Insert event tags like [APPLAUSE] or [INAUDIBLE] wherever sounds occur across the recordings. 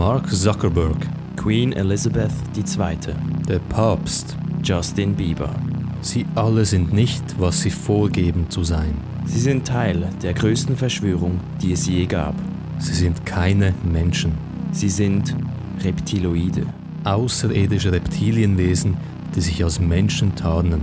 Mark Zuckerberg, Queen Elizabeth II., der Papst. Justin Bieber. Sie alle sind nicht, was sie vorgeben zu sein. Sie sind Teil der größten Verschwörung, die es je gab. Sie sind keine Menschen. Sie sind Reptiloide. Außerirdische Reptilienwesen, die sich als Menschen tarnen.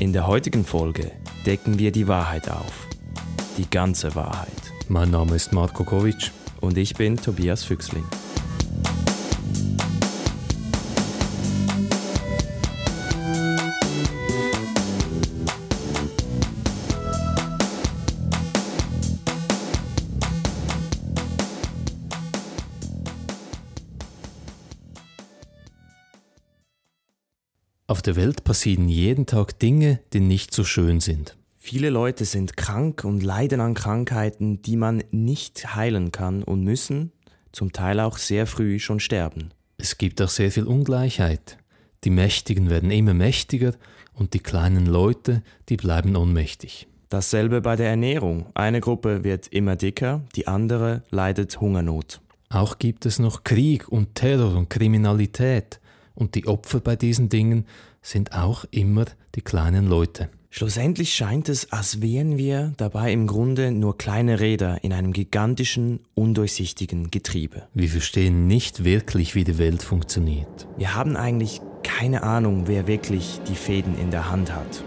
In der heutigen Folge decken wir die Wahrheit auf. Die ganze Wahrheit. Mein Name ist Marko Kovic. Und ich bin Tobias Füchsling. Der Welt passieren jeden Tag Dinge, die nicht so schön sind. Viele Leute sind krank und leiden an Krankheiten, die man nicht heilen kann und müssen zum Teil auch sehr früh schon sterben. Es gibt auch sehr viel Ungleichheit. Die Mächtigen werden immer mächtiger und die kleinen Leute, die bleiben ohnmächtig. Dasselbe bei der Ernährung. Eine Gruppe wird immer dicker, die andere leidet Hungernot. Auch gibt es noch Krieg und Terror und Kriminalität. Und die Opfer bei diesen Dingen sind auch immer die kleinen Leute. Schlussendlich scheint es, als wären wir dabei im Grunde nur kleine Räder in einem gigantischen, undurchsichtigen Getriebe. Wir verstehen nicht wirklich, wie die Welt funktioniert. Wir haben eigentlich keine Ahnung, wer wirklich die Fäden in der Hand hat.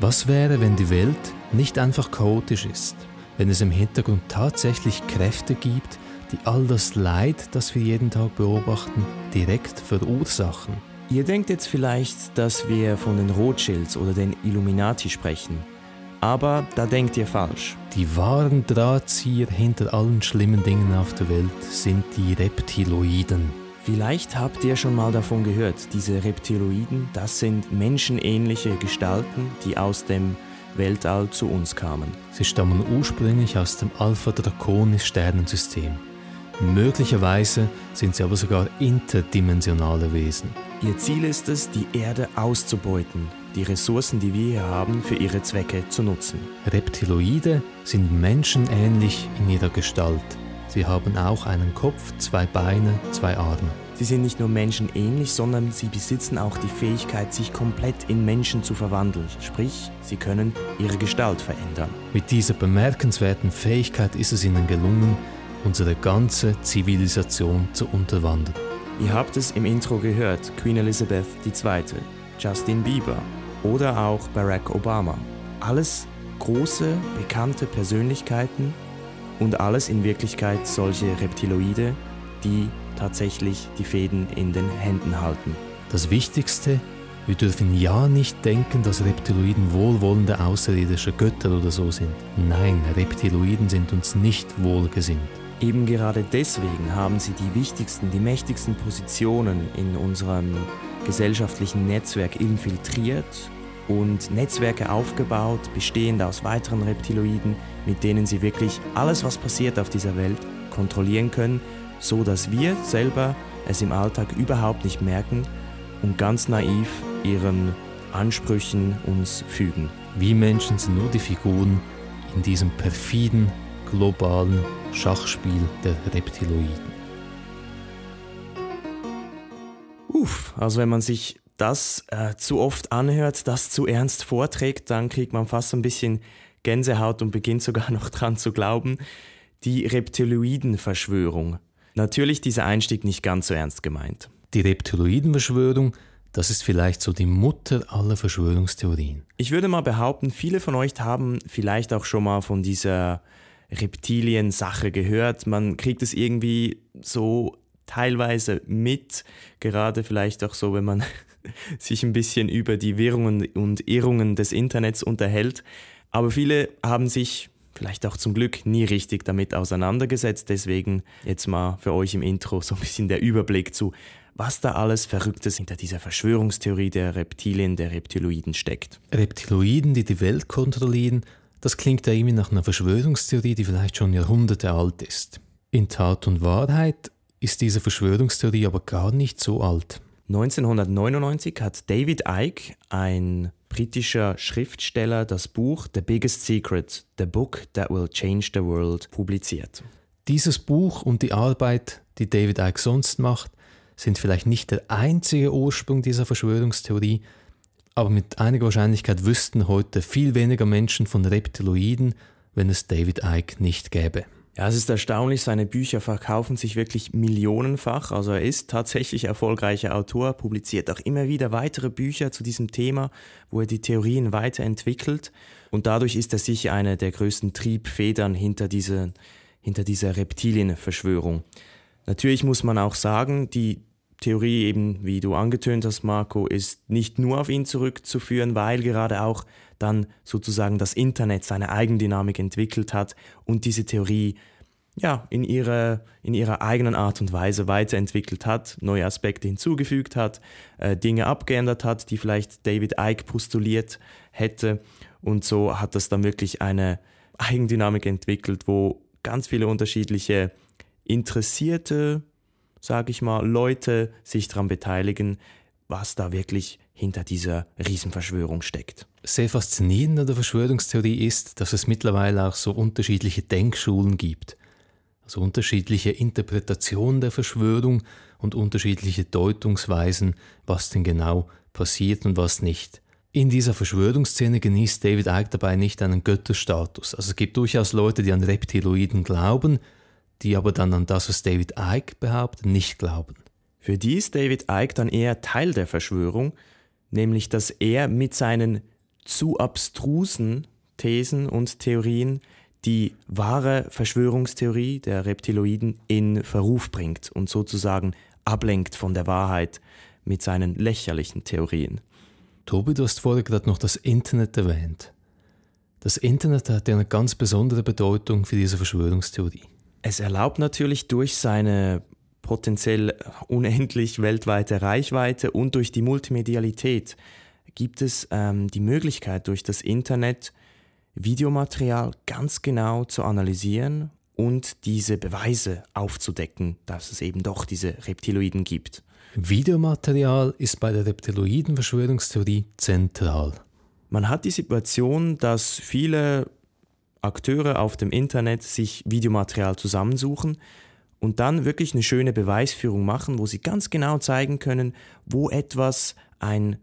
Was wäre, wenn die Welt nicht einfach chaotisch ist? Wenn es im Hintergrund tatsächlich Kräfte gibt, die all das Leid, das wir jeden Tag beobachten, direkt verursachen? Ihr denkt jetzt vielleicht, dass wir von den Rothschilds oder den Illuminati sprechen. Aber da denkt ihr falsch. Die wahren Drahtzieher hinter allen schlimmen Dingen auf der Welt sind die Reptiloiden. Vielleicht habt ihr schon mal davon gehört, diese Reptiloiden, das sind menschenähnliche Gestalten, die aus dem Weltall zu uns kamen. Sie stammen ursprünglich aus dem Alpha Draconis Sternensystem. Möglicherweise sind sie aber sogar interdimensionale Wesen. Ihr Ziel ist es, die Erde auszubeuten, die Ressourcen, die wir hier haben, für ihre Zwecke zu nutzen. Reptiloide sind menschenähnlich in ihrer Gestalt. Sie haben auch einen Kopf, zwei Beine, zwei Arme. Sie sind nicht nur menschenähnlich, sondern sie besitzen auch die Fähigkeit, sich komplett in Menschen zu verwandeln. Sprich, sie können ihre Gestalt verändern. Mit dieser bemerkenswerten Fähigkeit ist es ihnen gelungen, unsere ganze Zivilisation zu unterwandern. Ihr habt es im Intro gehört, Queen Elizabeth II., Justin Bieber oder auch Barack Obama. Alles große, bekannte Persönlichkeiten und alles in Wirklichkeit solche Reptiloide, die tatsächlich die Fäden in den Händen halten. Das Wichtigste, wir dürfen ja nicht denken, dass Reptiloiden wohlwollende außerirdische Götter oder so sind. Nein, Reptiloiden sind uns nicht wohlgesinnt. Eben gerade deswegen haben sie die wichtigsten, die mächtigsten Positionen in unserem gesellschaftlichen Netzwerk infiltriert und Netzwerke aufgebaut, bestehend aus weiteren Reptiloiden, mit denen sie wirklich alles, was passiert auf dieser Welt, kontrollieren können, so dass wir selber es im Alltag überhaupt nicht merken und ganz naiv ihren Ansprüchen uns fügen. Wir Menschen sind nur die Figuren in diesem perfiden, globalen Schachspiel der Reptiloiden. Uff, also wenn man sich das äh, zu oft anhört, das zu ernst vorträgt, dann kriegt man fast ein bisschen Gänsehaut und beginnt sogar [LAUGHS] noch dran zu glauben. Die Reptiloiden-Verschwörung. Natürlich dieser Einstieg nicht ganz so ernst gemeint. Die Reptiloiden-Verschwörung, das ist vielleicht so die Mutter aller Verschwörungstheorien. Ich würde mal behaupten, viele von euch haben vielleicht auch schon mal von dieser Reptilien-Sache gehört. Man kriegt es irgendwie so teilweise mit, gerade vielleicht auch so, wenn man [LAUGHS] sich ein bisschen über die Wirrungen und Irrungen des Internets unterhält. Aber viele haben sich vielleicht auch zum Glück nie richtig damit auseinandergesetzt. Deswegen jetzt mal für euch im Intro so ein bisschen der Überblick zu, was da alles Verrücktes hinter dieser Verschwörungstheorie der Reptilien, der Reptiloiden steckt. Reptiloiden, die die Welt kontrollieren, Das klingt ja irgendwie nach einer Verschwörungstheorie, die vielleicht schon Jahrhunderte alt ist. In Tat und Wahrheit ist diese Verschwörungstheorie aber gar nicht so alt. 1999 hat David Icke, ein britischer Schriftsteller, das Buch The Biggest Secret, The Book That Will Change the World publiziert. Dieses Buch und die Arbeit, die David Icke sonst macht, sind vielleicht nicht der einzige Ursprung dieser Verschwörungstheorie, aber mit einiger Wahrscheinlichkeit wüssten heute viel weniger Menschen von Reptiloiden, wenn es David Icke nicht gäbe. Ja, es ist erstaunlich, seine Bücher verkaufen sich wirklich millionenfach. Also er ist tatsächlich erfolgreicher Autor, publiziert auch immer wieder weitere Bücher zu diesem Thema, wo er die Theorien weiterentwickelt. Und dadurch ist er sicher eine der größten Triebfedern hinter, diese, hinter dieser Reptilienverschwörung. Natürlich muss man auch sagen, die Theorie eben, wie du angetönt hast, Marco, ist nicht nur auf ihn zurückzuführen, weil gerade auch dann sozusagen das Internet seine Eigendynamik entwickelt hat und diese Theorie ja, in, ihrer, in ihrer eigenen Art und Weise weiterentwickelt hat, neue Aspekte hinzugefügt hat, äh, Dinge abgeändert hat, die vielleicht David Icke postuliert hätte. Und so hat das dann wirklich eine Eigendynamik entwickelt, wo ganz viele unterschiedliche interessierte sage ich mal, Leute sich daran beteiligen, was da wirklich hinter dieser Riesenverschwörung steckt. Sehr faszinierend an der Verschwörungstheorie ist, dass es mittlerweile auch so unterschiedliche Denkschulen gibt. Also unterschiedliche Interpretationen der Verschwörung und unterschiedliche Deutungsweisen, was denn genau passiert und was nicht. In dieser Verschwörungsszene genießt David Icke dabei nicht einen Götterstatus. Also es gibt durchaus Leute, die an Reptiloiden glauben, die aber dann an das, was David Icke behauptet, nicht glauben. Für die ist David Icke dann eher Teil der Verschwörung, nämlich dass er mit seinen zu abstrusen Thesen und Theorien die wahre Verschwörungstheorie der Reptiloiden in Verruf bringt und sozusagen ablenkt von der Wahrheit mit seinen lächerlichen Theorien. Tobi, du hast vorher gerade noch das Internet erwähnt. Das Internet hat ja eine ganz besondere Bedeutung für diese Verschwörungstheorie. Es erlaubt natürlich durch seine potenziell unendlich weltweite Reichweite und durch die Multimedialität gibt es ähm, die Möglichkeit, durch das Internet Videomaterial ganz genau zu analysieren und diese Beweise aufzudecken, dass es eben doch diese Reptiloiden gibt. Videomaterial ist bei der Reptiloiden-Verschwörungstheorie zentral. Man hat die Situation, dass viele Akteure auf dem Internet sich Videomaterial zusammensuchen und dann wirklich eine schöne Beweisführung machen, wo sie ganz genau zeigen können, wo etwas ein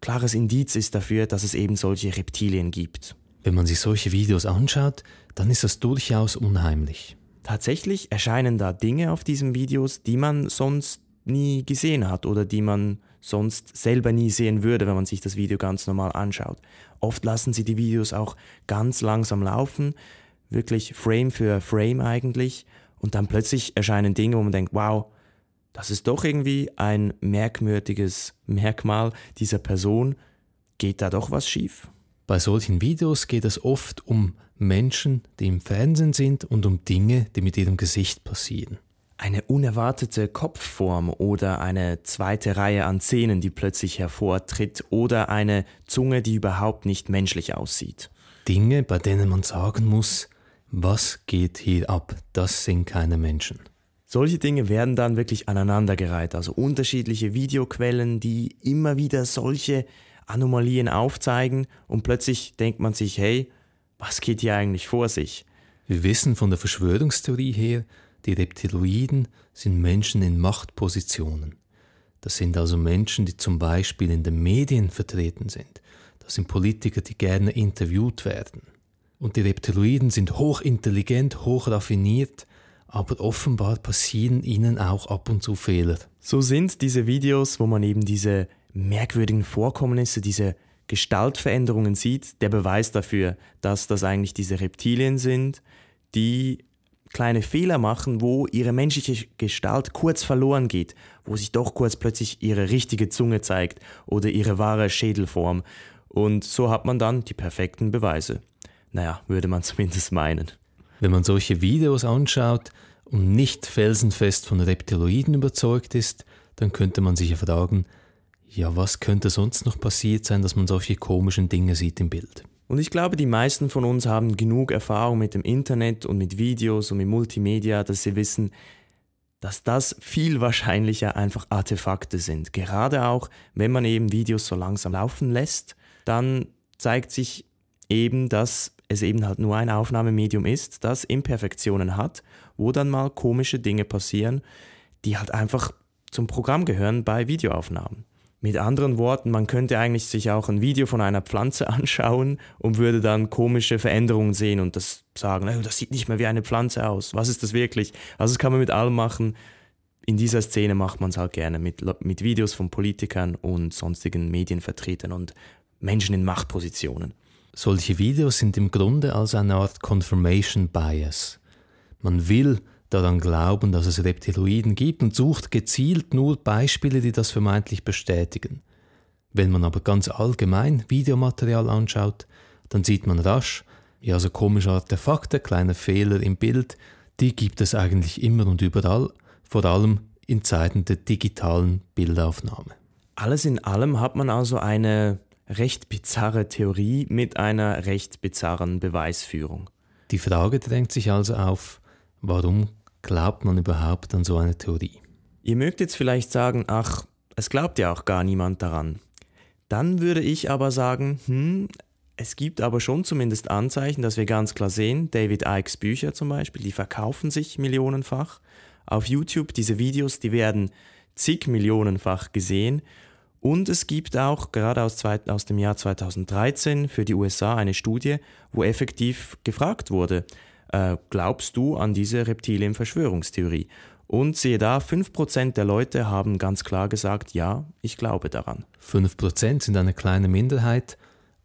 klares Indiz ist dafür, dass es eben solche Reptilien gibt. Wenn man sich solche Videos anschaut, dann ist das durchaus unheimlich. Tatsächlich erscheinen da Dinge auf diesen Videos, die man sonst nie gesehen hat oder die man sonst selber nie sehen würde, wenn man sich das Video ganz normal anschaut. Oft lassen sie die Videos auch ganz langsam laufen, wirklich Frame für Frame eigentlich, und dann plötzlich erscheinen Dinge, wo man denkt, wow, das ist doch irgendwie ein merkwürdiges Merkmal dieser Person. Geht da doch was schief? Bei solchen Videos geht es oft um Menschen, die im Fernsehen sind und um Dinge, die mit ihrem Gesicht passieren eine unerwartete Kopfform oder eine zweite Reihe an Zähnen, die plötzlich hervortritt oder eine Zunge, die überhaupt nicht menschlich aussieht. Dinge, bei denen man sagen muss, was geht hier ab? Das sind keine Menschen. Solche Dinge werden dann wirklich aneinandergereiht, also unterschiedliche Videoquellen, die immer wieder solche Anomalien aufzeigen und plötzlich denkt man sich, hey, was geht hier eigentlich vor sich? Wir wissen von der Verschwörungstheorie her, die Reptiloiden sind Menschen in Machtpositionen. Das sind also Menschen, die zum Beispiel in den Medien vertreten sind. Das sind Politiker, die gerne interviewt werden. Und die Reptiloiden sind hochintelligent, hochraffiniert, aber offenbar passieren ihnen auch ab und zu Fehler. So sind diese Videos, wo man eben diese merkwürdigen Vorkommnisse, diese Gestaltveränderungen sieht, der Beweis dafür, dass das eigentlich diese Reptilien sind, die kleine Fehler machen, wo ihre menschliche Gestalt kurz verloren geht, wo sich doch kurz plötzlich ihre richtige Zunge zeigt oder ihre wahre Schädelform. Und so hat man dann die perfekten Beweise. Naja, würde man [LAUGHS] zumindest meinen. Wenn man solche Videos anschaut und nicht felsenfest von Reptiloiden überzeugt ist, dann könnte man sich ja fragen, ja, was könnte sonst noch passiert sein, dass man solche komischen Dinge sieht im Bild? Und ich glaube, die meisten von uns haben genug Erfahrung mit dem Internet und mit Videos und mit Multimedia, dass sie wissen, dass das viel wahrscheinlicher einfach Artefakte sind. Gerade auch, wenn man eben Videos so langsam laufen lässt, dann zeigt sich eben, dass es eben halt nur ein Aufnahmemedium ist, das Imperfektionen hat, wo dann mal komische Dinge passieren, die halt einfach zum Programm gehören bei Videoaufnahmen. Mit anderen Worten, man könnte eigentlich sich auch ein Video von einer Pflanze [LAUGHS] anschauen und würde dann komische Veränderungen sehen und das sagen, das sieht nicht mehr wie eine Pflanze aus. Was ist das wirklich? Also das kann man mit allem machen. In dieser Szene macht man es halt gerne mit, mit Videos von Politikern und sonstigen Medienvertretern und Menschen in Machtpositionen. Solche Videos sind im Grunde als eine Art Confirmation Bias. Man will daran glauben, dass es Reptiloiden gibt und sucht gezielt nur Beispiele, die das vermeintlich bestätigen. Wenn man aber ganz allgemein Videomaterial anschaut, dann sieht man rasch, ja, so komische Artefakte, kleine Fehler im Bild, die gibt es eigentlich immer und überall, vor allem in Zeiten der digitalen Bildaufnahme. Alles in allem hat man also eine recht bizarre Theorie mit einer recht bizarren Beweisführung. Die Frage drängt sich also auf, warum glaubt man überhaupt an so eine Theorie? Ihr mögt jetzt vielleicht sagen, ach, es glaubt ja auch gar niemand daran. Dann würde ich aber sagen, hm, es gibt aber schon zumindest Anzeichen, dass wir ganz klar sehen, David Ikes Bücher zum Beispiel, die verkaufen sich millionenfach. Auf YouTube, diese Videos, die werden zig millionenfach gesehen. Und es gibt auch gerade aus, aus dem Jahr 2013 für die USA eine Studie, wo effektiv gefragt wurde, äh, glaubst du an diese Reptilien-Verschwörungstheorie? Und siehe da, 5% der Leute haben ganz klar gesagt, ja, ich glaube daran. 5% sind eine kleine Minderheit,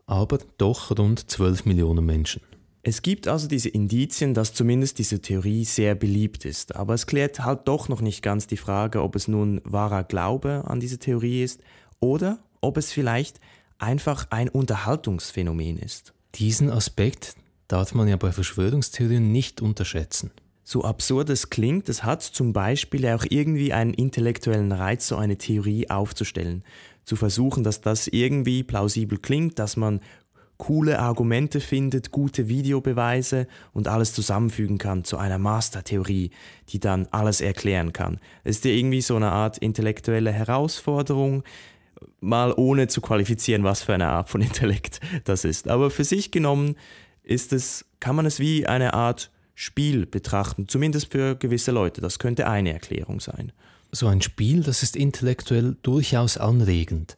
aber doch rund 12 Millionen Menschen. Es gibt also diese Indizien, dass zumindest diese Theorie sehr beliebt ist, aber es klärt halt doch noch nicht ganz die Frage, ob es nun wahrer Glaube an diese Theorie ist oder ob es vielleicht einfach ein Unterhaltungsphänomen ist. Diesen Aspekt darf man ja bei Verschwörungstheorien nicht unterschätzen. So absurd es klingt, es hat zum Beispiel auch irgendwie einen intellektuellen Reiz, so eine Theorie aufzustellen. Zu versuchen, dass das irgendwie plausibel klingt, dass man coole Argumente findet, gute Videobeweise und alles zusammenfügen kann zu einer Mastertheorie, die dann alles erklären kann. Es ist ja irgendwie so eine Art intellektuelle Herausforderung, mal ohne zu qualifizieren, was für eine Art von [LAUGHS] Intellekt das ist. Aber für sich genommen ist es, kann man es wie eine Art Spiel betrachten, zumindest für gewisse Leute. Das könnte eine Erklärung sein. So ein Spiel, das ist intellektuell durchaus anregend.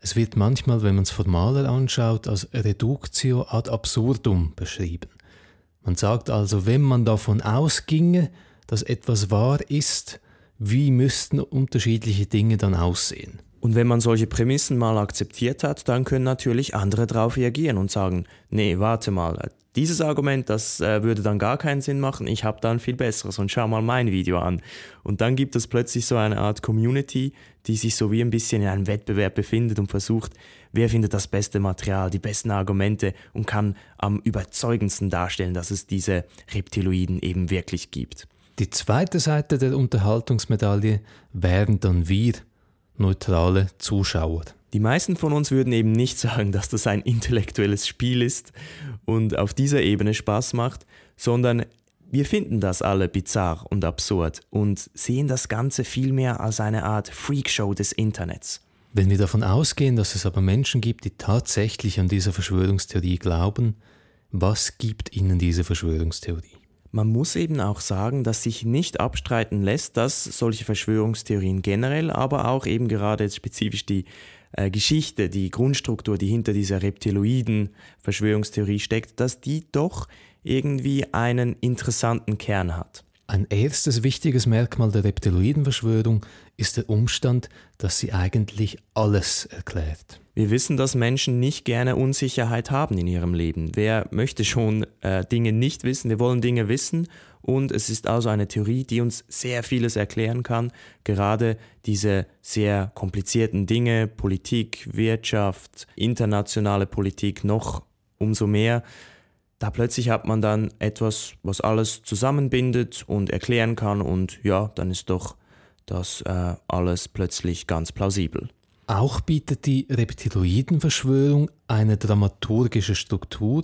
Es wird manchmal, wenn man es formaler anschaut, als Reductio ad absurdum beschrieben. Man sagt also, wenn man davon ausginge, dass etwas wahr ist, wie müssten unterschiedliche Dinge dann aussehen? Und wenn man solche Prämissen mal akzeptiert hat, dann können natürlich andere darauf reagieren und sagen, nee, warte mal, dieses Argument, das äh, würde dann gar keinen Sinn machen, ich habe ein viel besseres und schau mal mein Video an. Und dann gibt es plötzlich so eine Art Community, die sich so wie ein bisschen in einem Wettbewerb befindet und versucht, wer findet das beste Material, die besten Argumente und kann am überzeugendsten darstellen, dass es diese Reptiloiden eben wirklich gibt. Die zweite Seite der Unterhaltungsmedaille wären dann wir, neutrale Zuschauer. Die meisten von uns würden eben nicht sagen, dass das ein intellektuelles Spiel ist und auf dieser Ebene Spaß macht, sondern wir finden das alle bizarr und absurd und sehen das Ganze vielmehr als eine Art Freakshow des Internets. Wenn wir davon ausgehen, dass es aber Menschen gibt, die tatsächlich an diese Verschwörungstheorie glauben, was gibt ihnen diese Verschwörungstheorie? Man muss eben auch sagen, dass sich nicht abstreiten lässt, dass solche Verschwörungstheorien generell, aber auch eben gerade jetzt spezifisch die äh, Geschichte, die Grundstruktur, die hinter dieser reptiloiden Verschwörungstheorie steckt, dass die doch irgendwie einen interessanten Kern hat. Ein erstes wichtiges Merkmal der Reptiloidenverschwörung ist der Umstand, dass sie eigentlich alles erklärt. Wir wissen, dass Menschen nicht gerne Unsicherheit haben in ihrem Leben. Wer möchte schon äh, Dinge nicht wissen? Wir wollen Dinge wissen und es ist also eine Theorie, die uns sehr vieles erklären kann. Gerade diese sehr komplizierten Dinge, Politik, Wirtschaft, internationale Politik noch umso mehr. Da plötzlich hat man dann etwas, was alles zusammenbindet und erklären kann und ja, dann ist doch das äh, alles plötzlich ganz plausibel. Auch bietet die Reptiloidenverschwörung eine dramaturgische Struktur,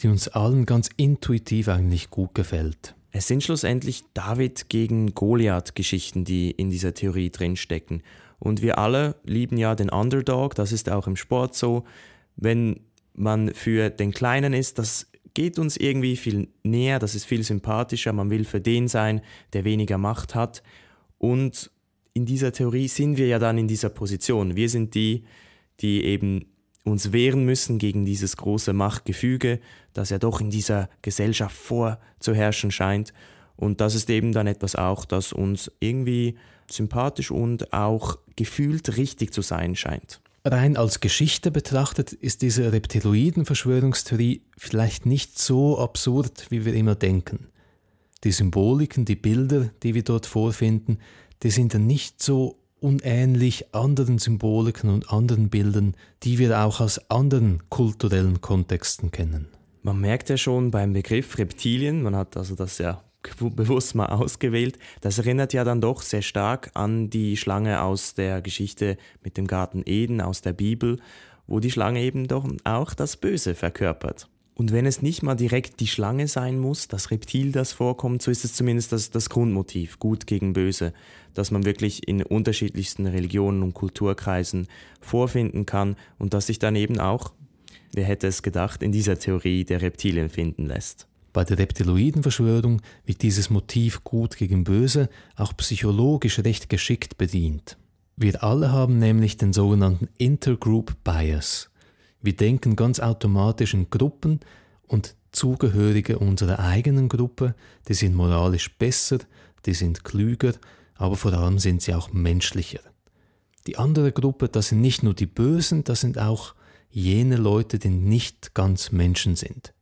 die uns allen ganz intuitiv eigentlich gut gefällt. Es sind schlussendlich David gegen Goliath Geschichten, die in dieser Theorie drinstecken. Und wir alle lieben ja den Underdog, das ist auch im Sport so. Wenn man für den Kleinen ist, das geht uns irgendwie viel näher, das ist viel sympathischer, man will für den sein, der weniger Macht hat. Und in dieser Theorie sind wir ja dann in dieser Position. Wir sind die, die eben uns wehren müssen gegen dieses große Machtgefüge, das ja doch in dieser Gesellschaft vorzuherrschen scheint. Und das ist eben dann etwas auch, das uns irgendwie sympathisch und auch gefühlt richtig zu sein scheint. Rein als Geschichte betrachtet ist diese Reptiloiden-Verschwörungstheorie vielleicht nicht so absurd, wie wir immer denken. Die Symboliken, die Bilder, die wir dort vorfinden, die sind dann nicht so unähnlich anderen Symboliken und anderen Bildern, die wir auch aus anderen kulturellen Kontexten kennen. Man merkt ja schon beim Begriff Reptilien, man hat also das ja bewusst mal ausgewählt, das erinnert ja dann doch sehr stark an die Schlange aus der Geschichte mit dem Garten Eden aus der Bibel, wo die Schlange eben doch auch das Böse verkörpert. Und wenn es nicht mal direkt die Schlange sein muss, das Reptil, das vorkommt, so ist es zumindest das, das Grundmotiv, gut gegen böse, das man wirklich in unterschiedlichsten Religionen und Kulturkreisen vorfinden kann und das sich dann eben auch, wer hätte es gedacht, in dieser Theorie der Reptilien finden lässt. Bei der Reptiloidenverschwörung wird dieses Motiv gut gegen böse auch psychologisch recht geschickt bedient. Wir alle haben nämlich den sogenannten Intergroup Bias. Wir denken ganz automatisch in Gruppen und Zugehörige unserer eigenen Gruppe, die sind moralisch besser, die sind klüger, aber vor allem sind sie auch menschlicher. Die andere Gruppe, das sind nicht nur die Bösen, das sind auch jene Leute, die nicht ganz Menschen sind.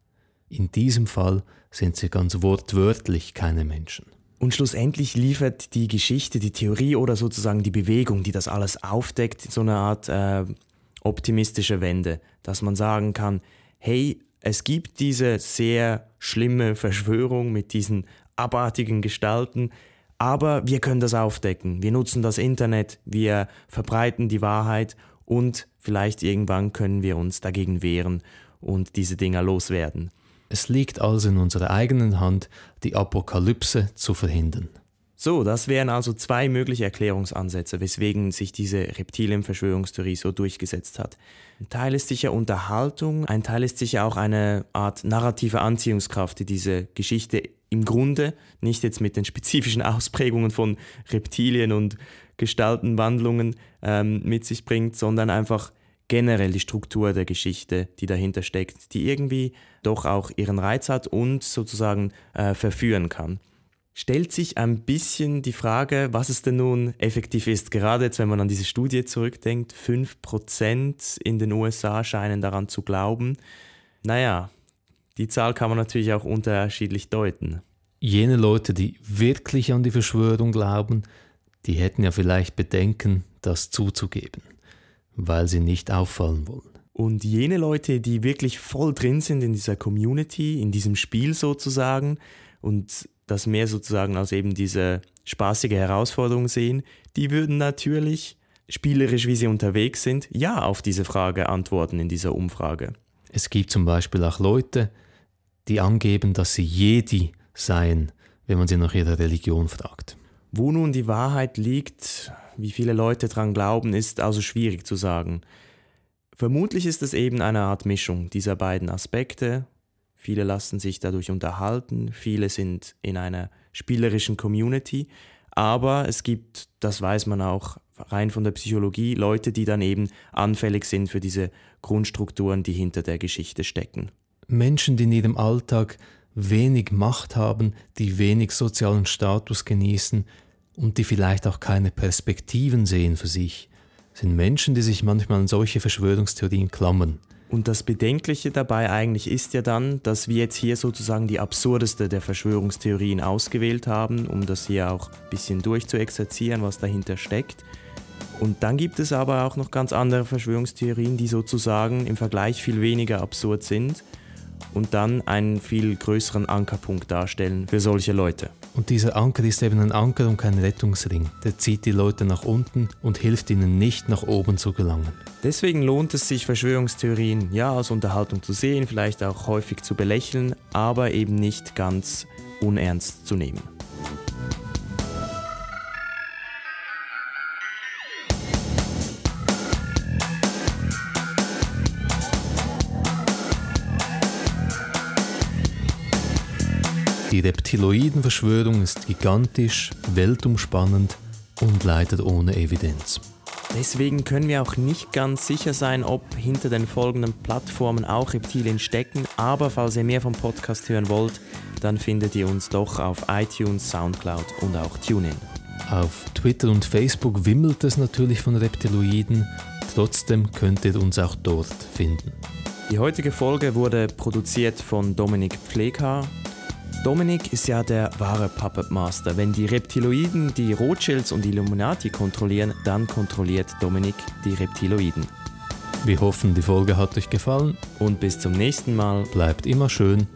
In diesem Fall sind sie ganz wortwörtlich keine Menschen. Und schlussendlich liefert die Geschichte, die Theorie oder sozusagen die Bewegung, die das alles aufdeckt, so eine Art äh, optimistische Wende, dass man sagen kann, hey, es gibt diese sehr schlimme Verschwörung mit diesen abartigen Gestalten, aber wir können das aufdecken. Wir nutzen das Internet, wir verbreiten die Wahrheit und vielleicht irgendwann können wir uns dagegen wehren und diese Dinger loswerden. Es liegt also in unserer eigenen Hand, die Apokalypse zu verhindern. So, das wären also zwei mögliche Erklärungsansätze, weswegen sich diese Reptilienverschwörungstheorie so durchgesetzt hat. Ein Teil ist sicher Unterhaltung, ein Teil ist sicher auch eine Art narrative Anziehungskraft, die diese Geschichte im Grunde, nicht jetzt mit den spezifischen Ausprägungen von Reptilien und Gestaltenwandlungen ähm, mit sich bringt, sondern einfach generell die Struktur der Geschichte, die dahinter steckt, die irgendwie doch auch ihren Reiz hat und sozusagen äh, verführen kann stellt sich ein bisschen die Frage, was es denn nun effektiv ist. Gerade jetzt, wenn man an diese Studie zurückdenkt, 5% in den USA scheinen daran zu glauben. Naja, die Zahl kann man natürlich auch unterschiedlich deuten. Jene Leute, die wirklich an die Verschwörung glauben, die hätten ja vielleicht Bedenken, das zuzugeben, weil sie nicht auffallen wollen. Und jene Leute, die wirklich voll drin sind in dieser Community, in diesem Spiel sozusagen und das mehr sozusagen als eben diese spaßige Herausforderung sehen, die würden natürlich, spielerisch wie sie unterwegs sind, ja auf diese Frage antworten in dieser Umfrage. Es gibt zum Beispiel auch Leute, die angeben, dass sie Jedi seien, wenn man sie nach ihrer Religion fragt. Wo nun die Wahrheit liegt, wie viele Leute daran glauben, ist also schwierig zu sagen. Vermutlich ist es eben eine Art Mischung dieser beiden Aspekte Viele lassen sich dadurch unterhalten, viele sind in einer spielerischen Community, aber es gibt, das weiß man auch rein von der Psychologie, Leute, die dann eben anfällig sind für diese Grundstrukturen, die hinter der Geschichte stecken. Menschen, die in ihrem Alltag wenig Macht haben, die wenig sozialen Status genießen und die vielleicht auch keine Perspektiven sehen für sich, sind Menschen, die sich manchmal an solche Verschwörungstheorien klammern. Und das Bedenkliche dabei eigentlich ist ja dann, dass wir jetzt hier sozusagen die absurdeste der Verschwörungstheorien ausgewählt haben, um das hier auch ein bisschen durchzuexerzieren, was dahinter steckt. Und dann gibt es aber auch noch ganz andere Verschwörungstheorien, die sozusagen im Vergleich viel weniger absurd sind und dann einen viel größeren Ankerpunkt darstellen für solche Leute. Und dieser Anker ist eben ein Anker und kein Rettungsring. Der zieht die Leute nach unten und hilft ihnen nicht nach oben zu gelangen. Deswegen lohnt es sich, Verschwörungstheorien ja als Unterhaltung zu sehen, vielleicht auch häufig zu belächeln, aber eben nicht ganz unernst zu nehmen. Die Reptiloidenverschwörung ist gigantisch, weltumspannend und leider ohne Evidenz. Deswegen können wir auch nicht ganz sicher sein, ob hinter den folgenden Plattformen auch Reptilien stecken. Aber falls ihr mehr vom Podcast hören wollt, dann findet ihr uns doch auf iTunes, Soundcloud und auch TuneIn. Auf Twitter und Facebook wimmelt es natürlich von Reptiloiden, trotzdem könnt ihr uns auch dort finden. Die heutige Folge wurde produziert von Dominik Pfleghaar Dominik ist ja der wahre Puppet Master. Wenn die Reptiloiden die Rothschilds und Illuminati kontrollieren, dann kontrolliert Dominik die Reptiloiden. Wir hoffen, die Folge hat euch gefallen und bis zum nächsten Mal. Bleibt immer schön